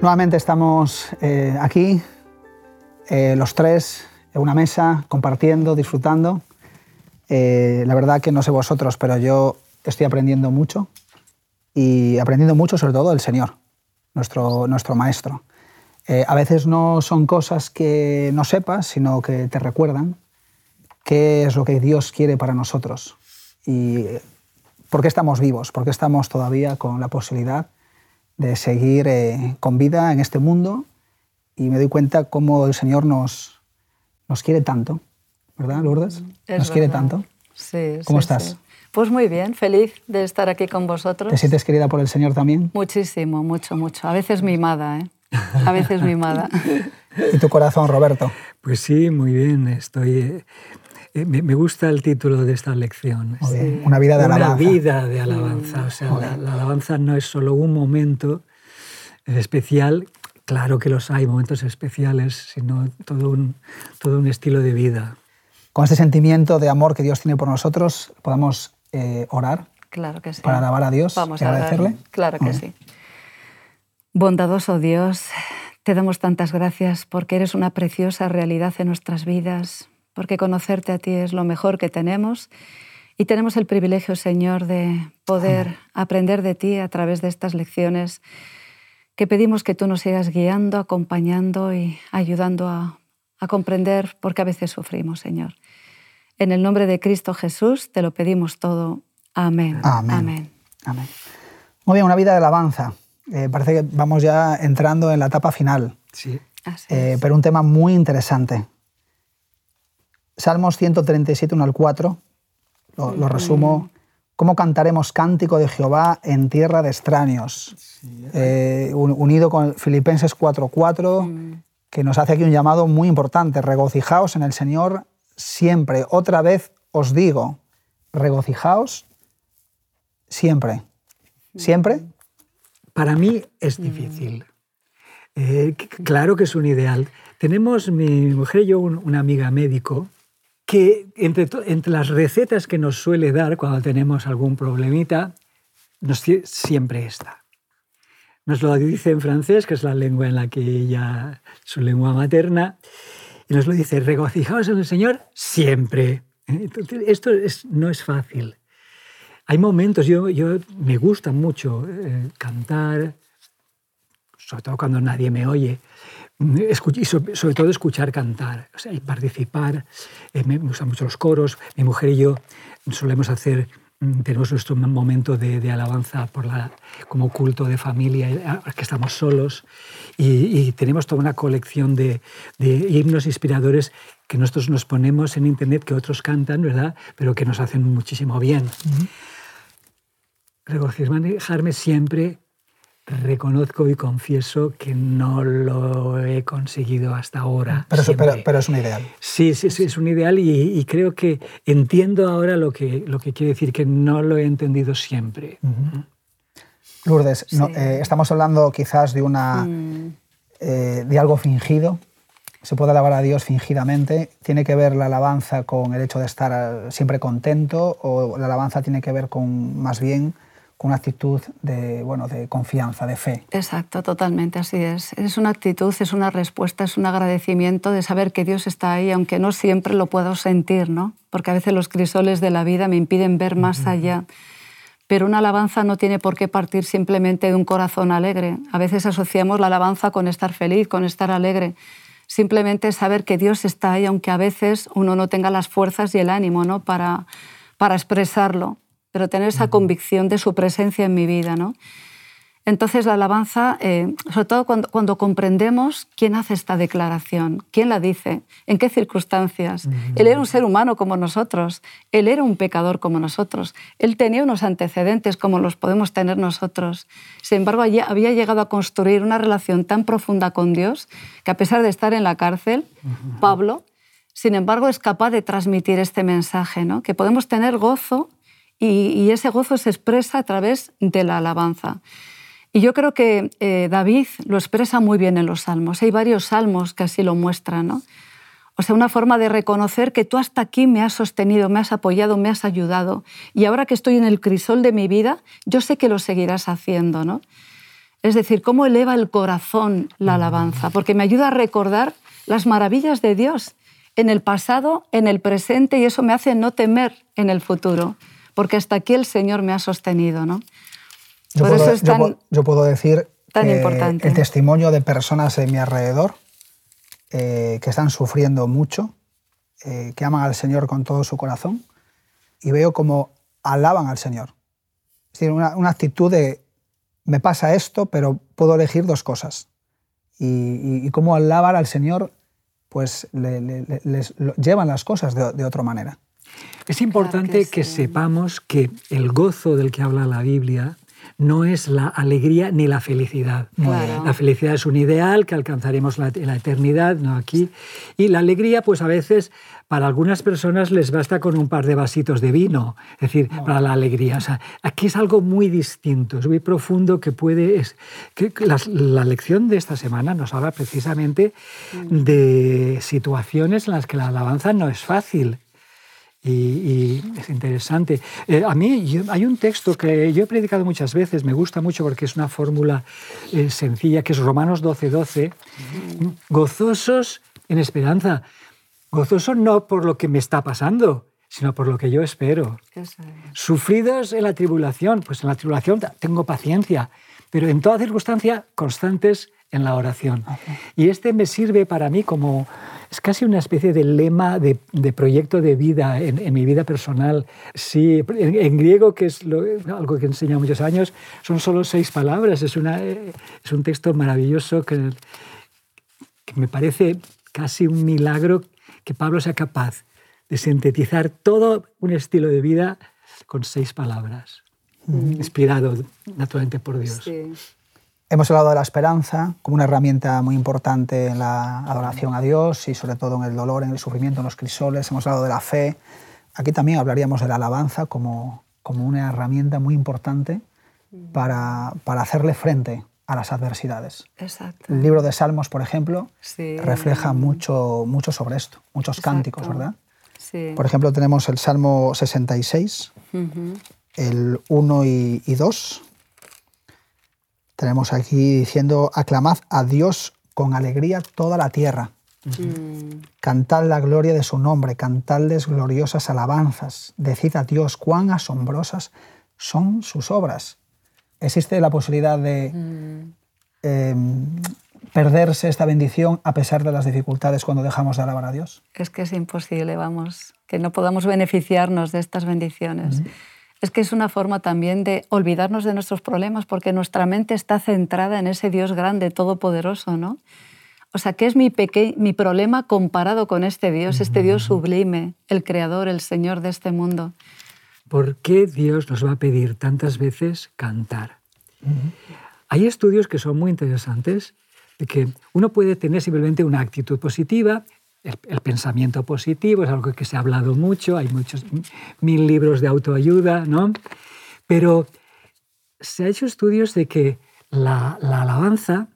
Nuevamente estamos eh, aquí, eh, los tres, en una mesa, compartiendo, disfrutando. Eh, la verdad que no sé vosotros, pero yo estoy aprendiendo mucho y aprendiendo mucho sobre todo del Señor, nuestro, nuestro Maestro. a veces no son cosas que no sepas, sino que te recuerdan qué es lo que Dios quiere para nosotros y por qué estamos vivos, por qué estamos todavía con la posibilidad de seguir eh, con vida en este mundo y me doy cuenta cómo el Señor nos, nos quiere tanto, ¿verdad, Lourdes? nos quiere tanto. Sí, ¿Cómo estás? Pues muy bien, feliz de estar aquí con vosotros. ¿Te sientes querida por el Señor también? Muchísimo, mucho, mucho. A veces mimada, ¿eh? A veces mimada. ¿Y tu corazón, Roberto? Pues sí, muy bien. Estoy eh, me, gusta el título de esta lección. Una vida de alabanza. Una vida de alabanza. O sea, la, alabanza no es solo un momento especial, claro que los hay, momentos especiales, sino todo un, todo un estilo de vida. Con este sentimiento de amor que Dios tiene por nosotros, podamos eh, orar claro que sí. para alabar a Dios Vamos y agradecerle. Claro que sí. Bondadoso Dios, te damos tantas gracias porque eres una preciosa realidad en nuestras vidas porque conocerte a ti es lo mejor que tenemos y tenemos el privilegio, Señor, de poder aprender de ti a través de estas lecciones que pedimos que tú nos sigas guiando, acompañando y ayudando a, comprender porque a veces sufrimos, Señor. En el nombre de Cristo Jesús te lo pedimos todo. Amén. Amén. Amén. Muy bien, una vida de alabanza. Eh, parece que vamos ya entrando en la etapa final. Sí. Eh, pero un tema muy interesante. Salmos 137, 1 al 4, lo, resumo. ¿Cómo cantaremos cántico de Jehová en tierra de extraños? Eh, unido con Filipenses 4.4, 4, mm. que nos hace aquí un llamado muy importante. Regocijaos en el Señor siempre. Otra vez os digo, regocijaos siempre. ¿Siempre? Para mí es difícil. Eh, claro que es un ideal. Tenemos, mi mujer y yo, una amiga médico que entre, entre, las recetas que nos suele dar cuando tenemos algún problemita, nos, siempre está. Nos lo dice en francés, que es la lengua en la que ella, su lengua materna, y nos lo dice, regocijaos en el Señor siempre. esto no es fácil. Hay momentos, yo, yo me gusta mucho eh, cantar, sobre todo cuando nadie me oye, y sobre todo escuchar cantar o sea, y participar. Eh, me gustan mucho los coros. Mi mujer y yo solemos hacer, mm, tenemos nuestro momento de, alabanza por la, como culto de familia, eh, que estamos solos. Y, tenemos toda una colección de, himnos inspiradores que nosotros nos ponemos en internet, que otros cantan, ¿verdad? Pero que nos hacen muchísimo bien. Regocijarme siempre reconozco y confieso que no lo he conseguido hasta ahora. Pero, pero, es un ideal. Sí, sí, sí, es un ideal y, creo que entiendo ahora lo que, lo que quiere decir, que no lo he entendido siempre. Lourdes, eh, estamos hablando quizás de, una, mm. eh, de algo fingido. Se puede alabar a Dios fingidamente. ¿Tiene que ver la alabanza con el hecho de estar siempre contento o la alabanza tiene que ver con más bien con una actitud de, bueno, de confianza, de fe. Exacto, totalmente, así es. Es una actitud, es una respuesta, es un agradecimiento de saber que Dios está ahí, aunque no siempre lo puedo sentir, ¿no? Porque a veces los crisoles de la vida me impiden ver más allá. Pero una alabanza no tiene por qué partir simplemente de un corazón alegre. A veces asociamos la alabanza con estar feliz, con estar alegre. Simplemente saber que Dios está ahí, aunque a veces uno no tenga las fuerzas y el ánimo ¿no? para, para expresarlo pero tener esa convicción de su presencia en mi vida. ¿no? Entonces la alabanza, eh, sobre todo cuando, comprendemos quién hace esta declaración, quién la dice, en qué circunstancias. Él era un ser humano como nosotros, él era un pecador como nosotros, él tenía unos antecedentes como los podemos tener nosotros. Sin embargo, había llegado a construir una relación tan profunda con Dios que a pesar de estar en la cárcel, Pablo, sin embargo, es capaz de transmitir este mensaje, ¿no? que podemos tener gozo y, ese gozo se expresa a través de la alabanza. Y yo creo que eh, David lo expresa muy bien en los salmos. Hay varios salmos que así lo muestran. ¿no? O sea, una forma de reconocer que tú hasta aquí me has sostenido, me has apoyado, me has ayudado. Y ahora que estoy en el crisol de mi vida, yo sé que lo seguirás haciendo. ¿no? Es decir, cómo eleva el corazón la alabanza, porque me ayuda a recordar las maravillas de Dios en el pasado, en el presente, y eso me hace no temer en el futuro, porque hasta aquí el Señor me ha sostenido. ¿no? Yo, Por puedo, eso es yo tan- pu- yo puedo decir tan eh, importante. el testimonio de personas en mi alrededor eh, que están sufriendo mucho, eh, que aman al Señor con todo su corazón, y veo como alaban al Señor. Es decir, una, una actitud de, me pasa esto, pero puedo elegir dos cosas. Y, y, y cómo alabar al Señor, pues le- le- le- les llevan las cosas de, de otra manera. Es importante que que, sí. sepamos que el gozo del que habla la Biblia no es la alegría ni la felicidad. Claro. La felicidad es un ideal que alcanzaremos la, en la eternidad, no aquí. Y la alegría, pues a veces para algunas personas les basta con un par de vasitos de vino, es decir, para la alegría. O sea, aquí es algo muy distinto, es muy profundo que puede... Es, que la lección de esta semana nos habla precisamente de situaciones en las que la alabanza no es fácil. Y, y es interesante. Eh, a mí yo- hay un texto que yo he predicado muchas veces, me gusta mucho porque es una fórmula eh, sencilla, que es Romanos 12, 12. Gozosos en esperanza. Gozosos no por lo que me está pasando, sino por lo que yo espero. Sufridos en la tribulación, pues en la tribulación tengo paciencia, pero en toda circunstancia constantes en la oración. Y este me sirve para mí como, es casi una especie de lema de, de proyecto de vida en, en mi vida personal. Sí, en, en griego, que es lo- algo que he enseñado muchos años, son solo seis palabras, es, una, eh, es un texto maravilloso que, que me parece casi un milagro que Pablo sea capaz de sintetizar todo un estilo de vida con seis palabras, inspirado naturalmente por Dios. Sí. Hemos hablado de la esperanza como una herramienta muy importante en la adoración a Dios y sobre todo en el dolor, en el sufrimiento, en los crisoles. Hemos hablado de la fe. Aquí también hablaríamos de la alabanza como, como una herramienta muy importante para, para hacerle frente a las adversidades. Exacto. El libro de Salmos, por ejemplo, Sí. refleja mucho, mucho sobre esto, muchos Exacto. cánticos, ¿verdad? Sí. Por ejemplo, tenemos el Salmo 66, Ujú. el 1 y, y 2. Tenemos aquí diciendo, aclamad a Dios con alegría toda la tierra. Mm. Cantad la gloria de su nombre, cantadles gloriosas alabanzas. Decid a Dios cuán asombrosas son sus obras. Existe la posibilidad de Mm. eh, perderse esta bendición a pesar de las dificultades cuando dejamos de alabar a Dios. Es que es imposible, vamos, que no podamos beneficiarnos de estas bendiciones. Es que es una forma también de olvidarnos de nuestros problemas porque nuestra mente está centrada en ese Dios grande, todopoderoso, ¿no? O sea, ¿qué es mi, peque- mi problema comparado con este Dios, este Dios sublime, el creador, el Señor de este mundo? ¿Por qué Dios nos va a pedir tantas veces cantar? Hay estudios que son muy interesantes, de que uno puede tener simplemente una actitud positiva, el, el pensamiento positivo es algo que se ha hablado mucho, hay muchos mil libros de autoayuda, ¿no? Pero se ha hecho estudios de que la, la alabanza,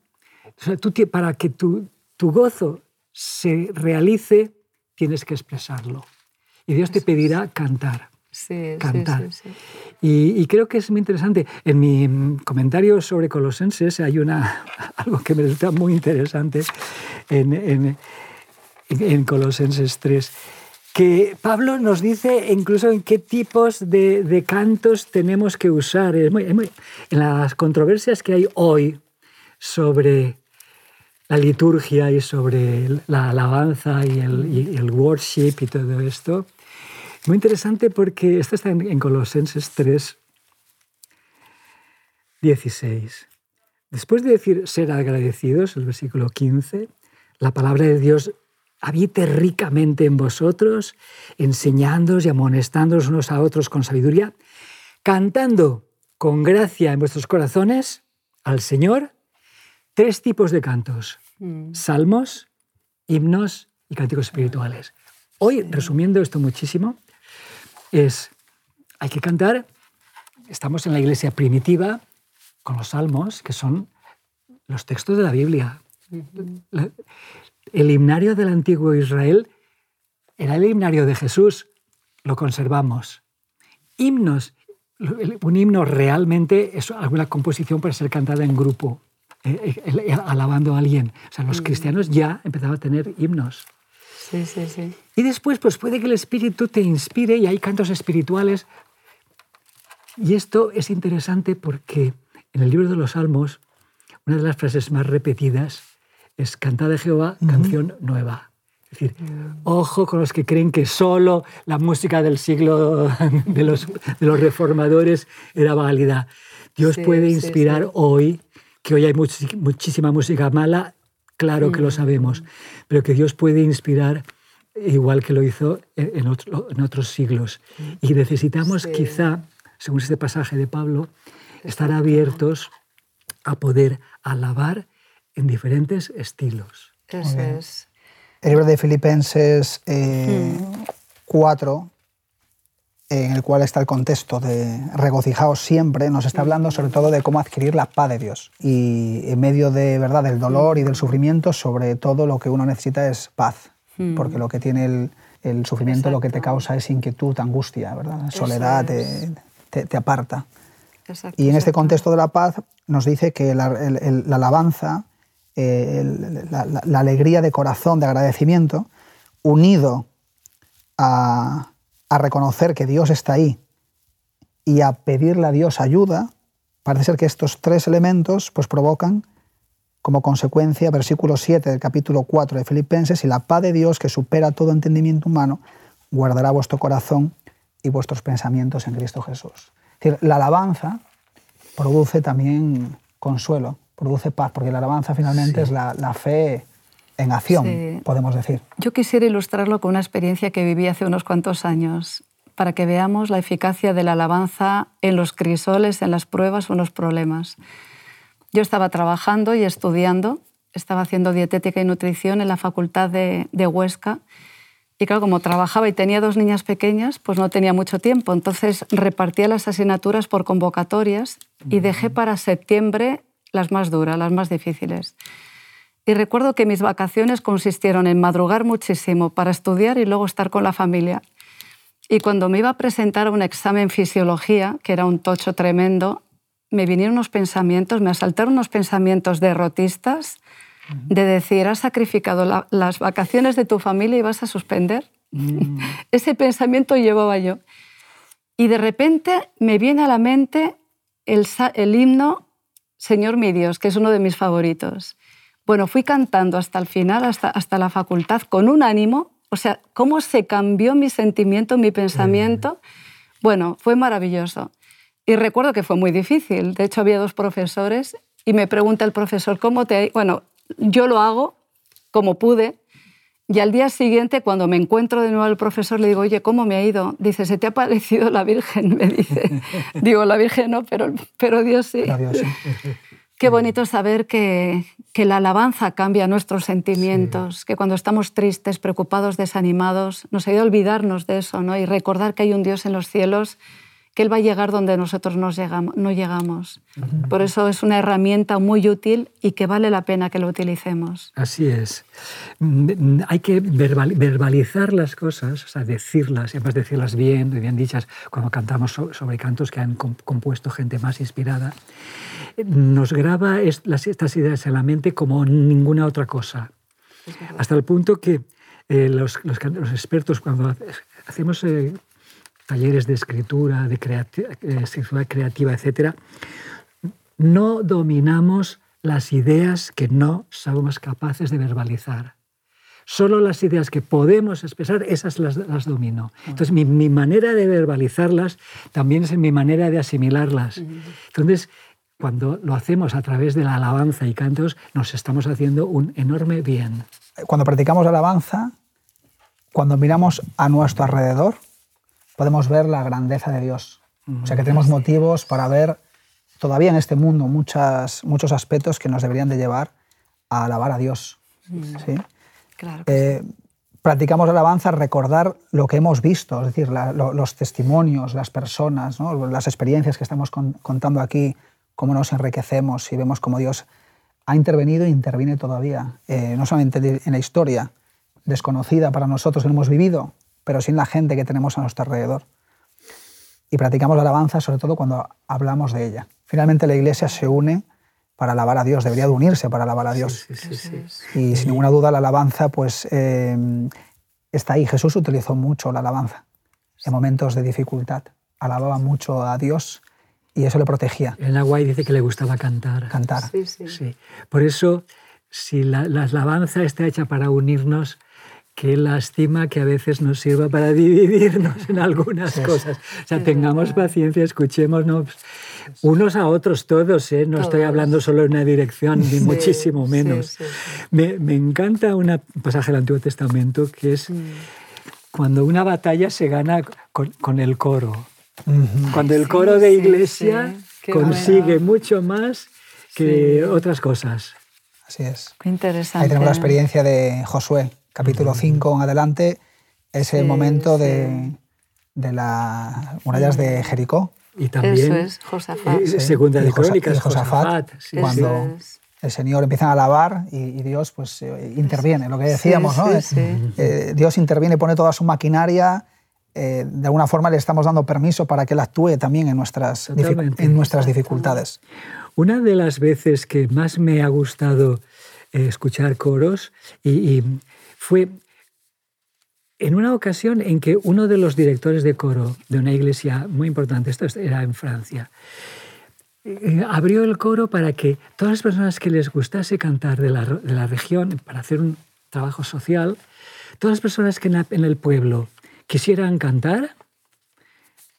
o sea, tú para que tu, tu gozo se realice, tienes que expresarlo. Y Dios te pedirá cantar Sí, cantar. sí, sí, sí. Y, y creo que es muy interesante. En mi mm, comentario sobre Colosenses hay una, algo que me resulta muy interesante en, en- en Colosenses 3, que Pablo nos dice incluso en qué tipos de, de cantos tenemos que usar. En las controversias que hay hoy sobre la liturgia y sobre la alabanza y el, y el worship y todo esto, muy interesante porque esto está en, en Colosenses 3, 16. Después de decir ser agradecidos, el versículo 15, la palabra de Dios habite ricamente en vosotros, enseñándoos y amonestándoos unos a otros con sabiduría, cantando con gracia en vuestros corazones al Señor tres tipos de cantos, Mm. salmos, himnos y cánticos espirituales. Hoy, resumiendo esto muchísimo, es, hay que cantar, estamos en la iglesia primitiva con los salmos, que son los textos de la Biblia. La- El himnario del antiguo Israel era el himnario de Jesús, lo conservamos. Himnos, un himno realmente es alguna composición para ser cantada en grupo, eh, eh, alabando a alguien. O sea, los mm. cristianos ya empezaban a tener himnos. Sí, sí, sí. Y después, pues puede que el Espíritu te inspire y hay cantos espirituales. Y esto es interesante porque en el libro de los Salmos, una de las frases más repetidas es Cantad de Jehová, canción nueva. Es decir, ojo con los que creen que solo la música del siglo de los, de los reformadores era válida. Dios puede inspirar hoy, que hoy hay muchísima música mala, claro que lo sabemos, pero que Dios puede inspirar igual que lo hizo en, en otros siglos. Y necesitamos quizá, según este pasaje de Pablo, estar abiertos a poder alabar en diferentes estilos. Eso es. El libro de Filipenses 4, eh, en el cual está el contexto de regocijaos siempre, nos está hablando sobre todo de cómo adquirir la paz de Dios. Y en medio de verdad del dolor y del sufrimiento, sobre todo lo que uno necesita es paz, porque lo que tiene el, sufrimiento lo que te causa es inquietud, angustia, ¿verdad? soledad, te, aparta. y en este contexto de la paz nos dice que la alabanza eh, la, alegría de corazón, de agradecimiento, unido a, reconocer que Dios está ahí y a pedirle a Dios ayuda, parece ser que estos tres elementos pues, provocan como consecuencia, versículo 7 del capítulo 4 de Filipenses, y la paz de Dios que supera todo entendimiento humano, guardará vuestro corazón y vuestros pensamientos en Cristo Jesús. Es decir, la alabanza produce también consuelo, produce paz, porque la alabanza finalmente es la, fe en acción, podemos decir. Yo quisiera ilustrarlo con una experiencia que viví hace unos cuantos años, para que veamos la eficacia de la alabanza en los crisoles, en las pruebas o en los problemas. Yo estaba trabajando y estudiando, estaba haciendo dietética y nutrición en la Facultad de, de Huesca, y claro, como trabajaba y tenía dos niñas pequeñas, pues no tenía mucho tiempo. Entonces repartía las asignaturas por convocatorias y dejé para septiembre las más duras, las más difíciles. Y recuerdo que mis vacaciones consistieron en madrugar muchísimo para estudiar y luego estar con la familia. Y cuando me iba a presentar a un examen fisiología, que era un tocho tremendo, me vinieron unos pensamientos, me asaltaron unos pensamientos derrotistas de decir, has sacrificado las vacaciones de tu familia y vas a suspender. Mm. Ese pensamiento llevaba yo. Y de repente me viene a la mente el, el himno Señor mi Dios, que es uno de mis favoritos. Bueno, fui cantando hasta el final, hasta, hasta la facultad, con un ánimo, o sea, cómo se cambió mi sentimiento, mi pensamiento. Bueno, fue maravilloso. Y recuerdo que fue muy difícil. De hecho, había dos profesores y me pregunta el profesor, ¿cómo te...? Bueno, yo lo hago como pude, y al día siguiente, cuando me encuentro de nuevo al profesor, le digo, oye, ¿cómo me ha ido? Dice, ¿se te ha parecido la Virgen? Me dice. digo, la Virgen no, pero, pero Dios sí. Qué bonito saber que, que, la alabanza cambia nuestros sentimientos, que cuando estamos tristes, preocupados, desanimados, nos ayuda a olvidarnos de eso ¿no? y recordar que hay un Dios en los cielos que Él va a llegar donde nosotros no llegamos. Por eso es una herramienta muy útil y que vale la pena que lo utilicemos. Así es. Mm, hay que verbalizar las cosas, o sea, decirlas, y además decirlas bien, bien dichas, cuando cantamos sobre cantos que han compuesto gente más inspirada. Nos graba estas ideas en la mente como ninguna otra cosa. Hasta el punto que eh, los, expertos cuando hacemos eh, talleres de escritura, de eh, escritura creativa, etc., no dominamos las ideas que no somos capaces de verbalizar. Solo las ideas que podemos expresar, esas las, domino. Entonces, mi, mi, manera de verbalizarlas también es mi manera de asimilarlas. Entonces, cuando lo hacemos a través de la alabanza y cantos, nos estamos haciendo un enorme bien. Cuando practicamos alabanza, cuando miramos a nuestro alrededor, podemos ver la grandeza de Dios. O sea que tenemos motivos para ver todavía en este mundo muchas, muchos aspectos que nos deberían de llevar a alabar a Dios. ¿sí? Claro eh, practicamos alabanza, recordar lo que hemos visto, es decir, los testimonios, las personas, las experiencias que estamos contando aquí, cómo nos enriquecemos y vemos cómo Dios ha intervenido e interviene todavía, eh, no solamente en la historia desconocida para nosotros que hemos vivido, pero sin la gente que tenemos a nuestro alrededor. y practicamos la alabanza sobre todo cuando hablamos de ella. Finalmente la iglesia se une para alabar a Dios, debería de unirse para alabar a Dios. Sí, sí, sí. Y sin ninguna duda la alabanza pues eh, está ahí. Jesús utilizó mucho la alabanza en momentos de dificultad. Alababa mucho a Dios y eso le protegía. En Aguay dice que le gustaba cantar. Cantar. Sí, sí. Sí. Por eso, si la, la alabanza está hecha para unirnos, qué lástima que a veces nos sirva para dividirnos en algunas cosas. O sea, tengamos paciencia, escuchémonos unos a otros todos, ¿eh? no estoy hablando solo en una dirección, ni Sí, muchísimo menos. sí. Me, me encanta un pasaje del Antiguo Testamento que es Mm. cuando una batalla se gana con, con el coro. Cuando el coro de sí, iglesia consigue bueno. mucho más que otras cosas. Así es. Qué interesante. Ahí tenemos la experiencia de Josué, capítulo 5 en adelante, ese Sí, momento sí. de, de las murallas de Jericó, Y también Eso es, Josafat. eh. Segunda de Crónicas, Josafat, Josafat. sí, cuando es. el Señor empieza a alabar y, y Dios pues eh, interviene, lo que decíamos, Sí, ¿no? sí, Eh, sí. eh, Dios interviene, pone toda su maquinaria, eh, de alguna forma le estamos dando permiso para que Él actúe también en nuestras, en nuestras dificultades. Una de las veces que más me ha gustado escuchar coros y, y fue en una ocasión en que uno de los directores de coro de una iglesia muy importante, esto era en Francia, eh, abrió el coro para que todas las personas que les gustase cantar de la, de la región, para hacer un trabajo social, todas las personas que en, en el pueblo quisieran cantar,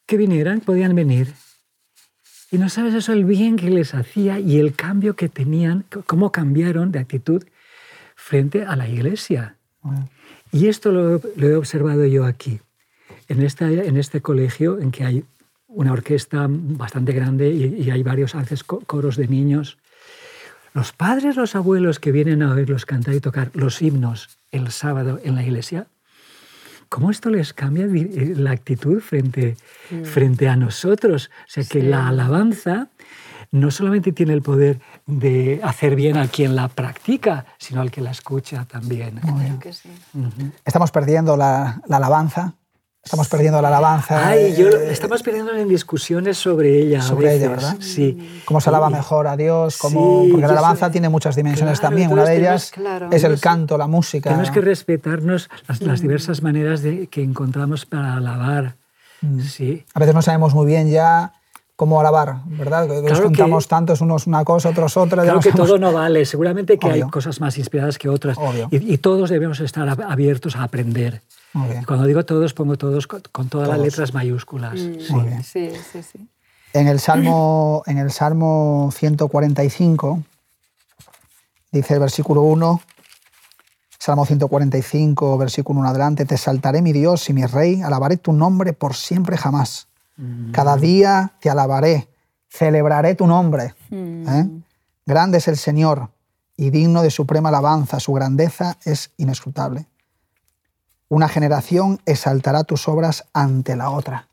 que vinieran, podían venir. Y no sabes eso, el bien que les hacía y el cambio que tenían, cómo cambiaron de actitud frente a la iglesia. Y esto lo, lo he observado yo aquí, en, esta, en este colegio en que hay una orquesta bastante grande y, y hay varios co- coros de niños. Los padres, los abuelos que vienen a oírlos cantar y tocar los himnos el sábado en la iglesia, ¿cómo esto les cambia eh, la actitud frente, frente a nosotros? O sea, que Sí. la alabanza no solamente tiene el poder de hacer bien a quien la practica, sino al que la escucha también. Claro que sí. Estamos perdiendo la, la alabanza, estamos perdiendo la alabanza. Ay, yo, eh, estamos perdiendo en discusiones sobre ella. a Sobre ella. ¿verdad? Sí. cómo se alaba mejor a Dios, cómo, Sí, porque la alabanza tiene muchas dimensiones Claro, también. Una de tenemos- ellas claro. es el canto, la música. Tenemos que respetarnos las, las diversas maneras de, que encontramos para alabar. Mm. Sí. A veces no sabemos muy bien ya cómo alabar, ¿verdad? Que Nos Claro que- juntamos tantos, unos una cosa, otros otra. Claro que todo no vale. Seguramente que hay Obvio. cosas más inspiradas que otras. Obvio. Y, y todos debemos estar ab- abiertos a aprender. Muy bien. Y cuando digo todos, pongo todos con, con todas las letras mayúsculas. Sí. Muy bien. Sí, sí, sí. En el Salmo, en el Salmo 145 dice el versículo 1, Salmo 145, versículo 1 adelante, te saltaré mi Dios y mi Rey, alabaré tu nombre por siempre jamás. Cada día te alabaré, celebraré tu nombre. ¿eh? Grande es el Señor y digno de suprema alabanza, su grandeza es inescrutable. Una generación exaltará tus obras ante la otra.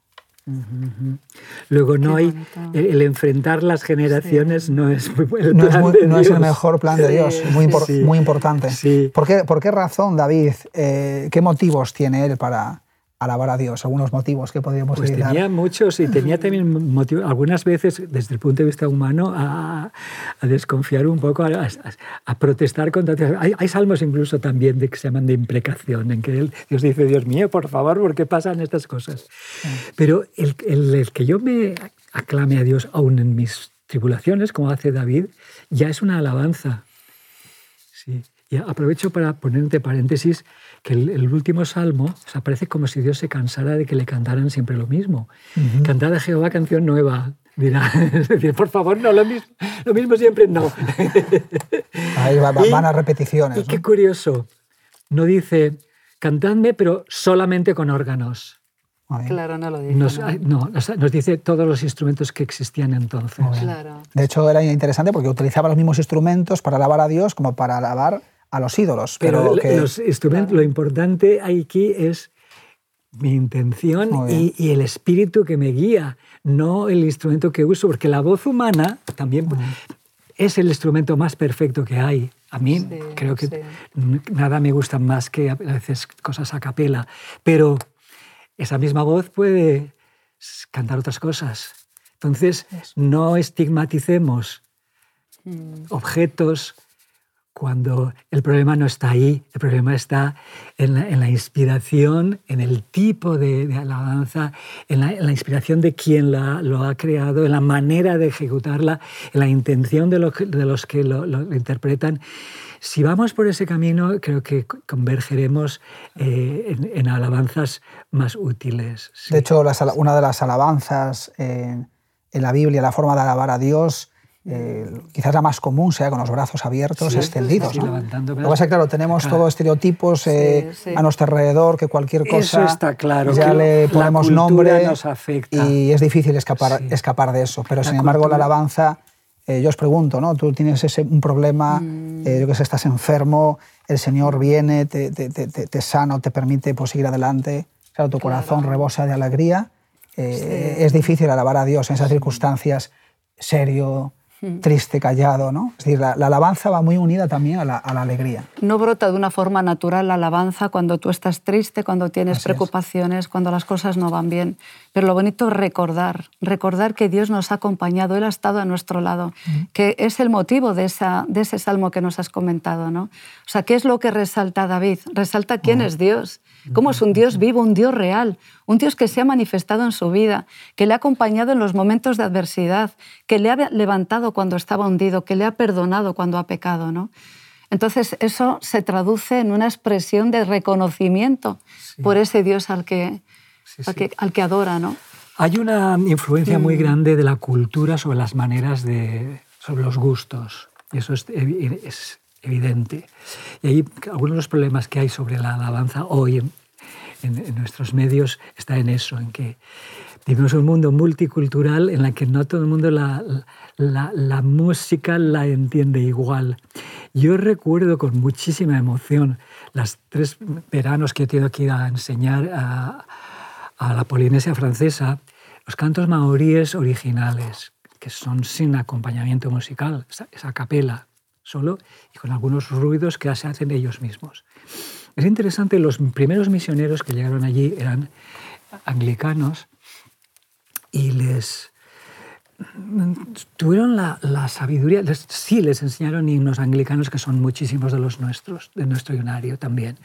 Luego no hay el, el enfrentar las generaciones no es muy buen- el no es, plan muy- de no es el mejor plan de Sí, Dios, muy, impor- sí. muy importante. Sí. ¿Por, qué, por qué razón, David, eh, qué motivos tiene él para alabar a Dios? Algunos motivos que podríamos Pues utilizar. tenía muchos y tenía también motivo, algunas veces desde el punto de vista humano a, a desconfiar un poco, a, a- a protestar contra... Hay, hay salmos incluso también de, que se llaman de imprecación, en que Dios dice, Dios mío, por favor, ¿por qué pasan estas cosas? Pero el, el- el que yo me aclame a Dios aún en mis tribulaciones, como hace David, ya es una alabanza. Sí. Y aprovecho para poner entre paréntesis que el, el último salmo o sea, parece como si Dios se cansara de que le cantaran siempre lo mismo. Cantad a Jehová canción nueva. Dirá, es decir, por favor, no, lo mismo, lo mismo siempre no. Ahí va- va- Y- van a repeticiones. Y ¿no? qué curioso, no dice, cantadme, pero solamente con órganos. Claro, no lo dice. Nos, ¿no? no, nos, nos dice todos los instrumentos que existían entonces. Claro. De hecho, era interesante porque utilizaba los mismos instrumentos para alabar a Dios como para alabar a los ídolos. Pero, Pero, que- los instrumentos, lo importante aquí es mi intención y, y el espíritu que me guía, no el instrumento que uso, porque la voz humana también es el instrumento más perfecto que hay. A mí Sí, creo que sí. nada me gusta más que a veces cosas a capela, pero esa misma voz puede cantar otras cosas. Entonces, no estigmaticemos mm. objetos cuando el problema no está ahí, el problema está en la, inspiración, en el tipo de, alabanza, en la, inspiración de quien lo ha creado, en la manera de ejecutarla, en la intención de, los que lo, interpretan. Si vamos por ese camino, creo que convergeremos eh, en, alabanzas más útiles. De hecho, una de las alabanzas en la Biblia, la forma de alabar a Dios, eh, quizás la más común sea con los brazos abiertos, extendidos. ¿no? Lo que pasa es que, claro, tenemos todos estereotipos eh, a nuestro alrededor, que cualquier cosa está claro, ya le ponemos nombre y es difícil escapar, escapar de eso. Pero, sin embargo, la alabanza, eh, yo os pregunto, ¿no? tú tienes ese, un problema, mm. yo que sé, estás enfermo, el Señor viene, te, te, te, te sana, te permite pues, seguir adelante, claro, tu corazón rebosa de alegría. Es difícil alabar a Dios en esas circunstancias serio, triste, callado, ¿no? Es decir, la, alabanza va muy unida también a la, alegría. No brota de una forma natural la alabanza cuando tú estás triste, cuando tienes preocupaciones, cuando las cosas no van bien. Pero lo bonito es recordar, recordar que Dios nos ha acompañado, Él ha estado a nuestro lado, que es el motivo de, esa, de ese salmo que nos has comentado, ¿no? O sea, ¿qué es lo que resalta David? Resalta quién es Dios cómo es un Dios vivo, un Dios real, un Dios que se ha manifestado en su vida, que le ha acompañado en los momentos de adversidad, que le ha levantado cuando estaba hundido, que le ha perdonado cuando ha pecado. ¿no? Entonces eso se traduce en una expresión de reconocimiento por ese Dios al que, al que, adora. ¿no? Hay una influencia muy mm. grande de la cultura sobre las maneras de, sobre los gustos. Y eso es, es evidente. Y ahí algunos de los problemas que hay sobre la alabanza hoy en, nuestros medios está en eso, en que vivimos un mundo multicultural en el que no todo el mundo la, la, música la entiende igual. Yo recuerdo con muchísima emoción las tres veranos que he tenido que ir a enseñar a, a la Polinesia francesa, los cantos maoríes originales, que son sin acompañamiento musical, esa capela solo y con algunos ruidos que se hacen ellos mismos. Es interesante, los primeros misioneros que llegaron allí eran anglicanos y les tuvieron la, sabiduría, sí les enseñaron himnos anglicanos que son muchísimos de los nuestros, de nuestro ionario también,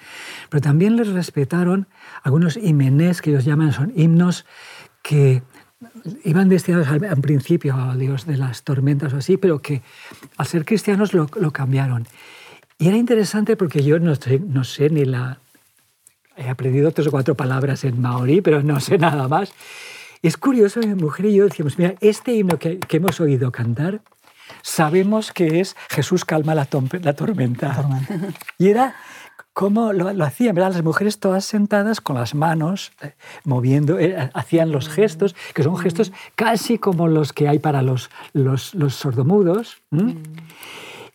pero también les respetaron algunos himenés que ellos llaman, son himnos que iban destinados al, principio a Dios de las tormentas o así, pero que al ser cristianos lo, cambiaron. Y era interesante porque yo no no sé ni la... He aprendido tres o cuatro palabras en maorí, pero no sé nada más. Es curioso, mi mujer y yo decíamos, mira, este himno que, que hemos oído cantar, sabemos que es Jesús calma la, la tormenta. La tormenta. Y era cómo lo, hacían, ¿verdad? Las mujeres todas sentadas con las manos, eh, moviendo, eh, hacían los gestos, que son gestos casi como los que hay para los, los, sordomudos,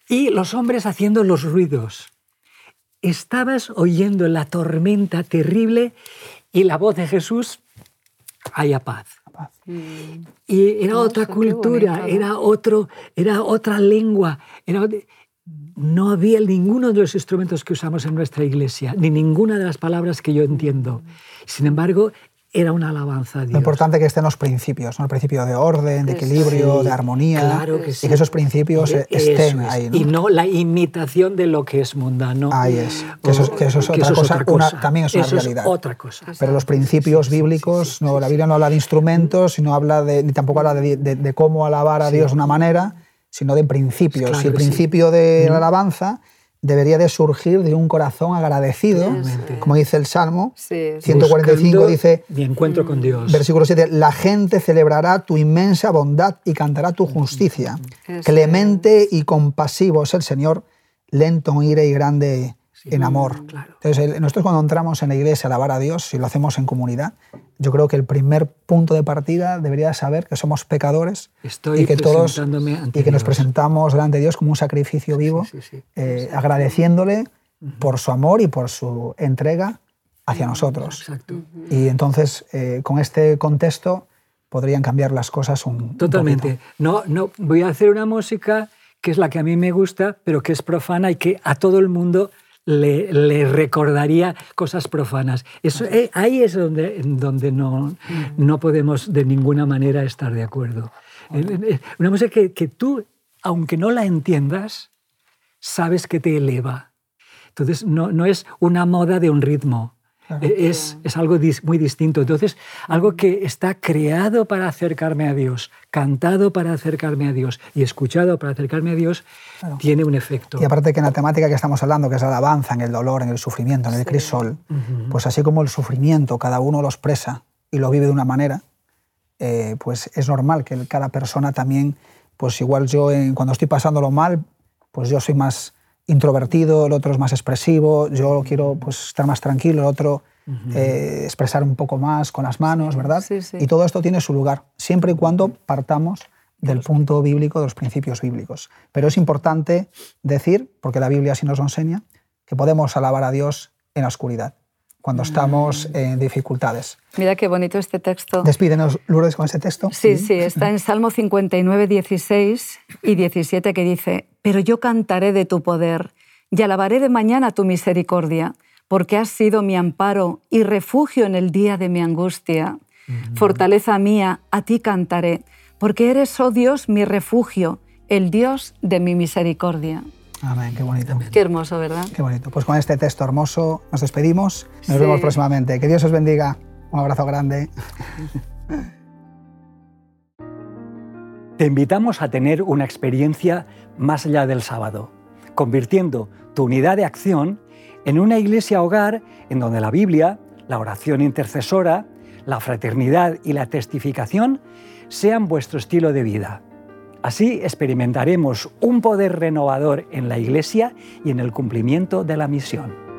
y los hombres haciendo los ruidos. Estabas oyendo la tormenta terrible y la voz de Jesús, haya paz. Y era otra cultura, era, otro, era otra lengua, era, no había ninguno de los instrumentos que usamos en nuestra iglesia, ni ninguna de las palabras que yo entiendo. Sin embargo, era una alabanza a Dios. Lo importante que estén los principios, ¿no? el principio de orden, de equilibrio, de armonía, y que esos principios estén ahí. Y no la imitación de lo que es mundano. Ahí es, que eso, es, otra, cosa, también es una realidad. otra cosa. Pero los principios bíblicos, no, la Biblia no habla de instrumentos, sino habla de, ni tampoco habla de, de cómo alabar a Dios de una manera, sino de principios. y el principio de la alabanza debería de surgir de un corazón agradecido, como dice el Salmo 145, dice... Mi encuentro con Dios. Versículo 7, la gente celebrará tu inmensa bondad y cantará tu justicia. Clemente y compasivo es el Señor, lento en ira y grande en amor. Entonces, nosotros cuando entramos en la iglesia a alabar a Dios, si lo hacemos en comunidad, yo creo que el primer punto de partida debería saber que somos pecadores Estoy y que todos y que nos presentamos delante de Dios como un sacrificio vivo, eh, agradeciéndole por su amor y por su entrega hacia nosotros. Y entonces, eh, con este contexto, podrían cambiar las cosas un Totalmente. no, no, voy a hacer una música que es la que a mí me gusta, pero que es profana y que a todo el mundo le, recordaría cosas profanas. Eso, eh, ahí es donde, donde no, no podemos de ninguna manera estar de acuerdo. Una música que, que tú, aunque no la entiendas, sabes que te eleva. Entonces, no, no es una moda de un ritmo, es, es, algo muy distinto. Entonces, algo que está creado para acercarme a Dios, cantado para acercarme a Dios y escuchado para acercarme a Dios, tiene un efecto. Y aparte que en la temática que estamos hablando, que es la alabanza, en el dolor, en el sufrimiento, en el crisol, pues así como el sufrimiento cada uno lo expresa y lo vive de una manera, eh, pues es normal que cada persona también, pues igual yo cuando estoy pasándolo mal, pues yo soy más introvertido, el otro es más expresivo, yo quiero pues, estar más tranquilo, el otro eh, expresar un poco más con las manos, ¿verdad? Y todo esto tiene su lugar, siempre y cuando partamos del punto bíblico, de los principios bíblicos. Pero es importante decir, porque la Biblia así nos lo enseña, que podemos alabar a Dios en la oscuridad cuando estamos mm. en dificultades. Mira qué bonito este texto. Despídenos, Lourdes, con ese texto. Sí, sí, está en Salmo 59, 16 y 17 que dice, pero yo cantaré de tu poder y alabaré de mañana tu misericordia, porque has sido mi amparo y refugio en el día de mi angustia. Mm. Fortaleza mía, a ti cantaré, porque eres, oh Dios, mi refugio, el Dios de mi misericordia. Amén, qué bonito. Qué hermoso, ¿verdad? Qué bonito. Pues con este texto hermoso nos despedimos. Nos vemos próximamente. Que Dios os bendiga. Un abrazo grande. Te invitamos a tener una experiencia más allá del sábado, convirtiendo tu unidad de acción en una iglesia hogar en donde la Biblia, la oración intercesora, la fraternidad y la testificación sean vuestro estilo de vida. Así experimentaremos un poder renovador en la Iglesia y en el cumplimiento de la misión.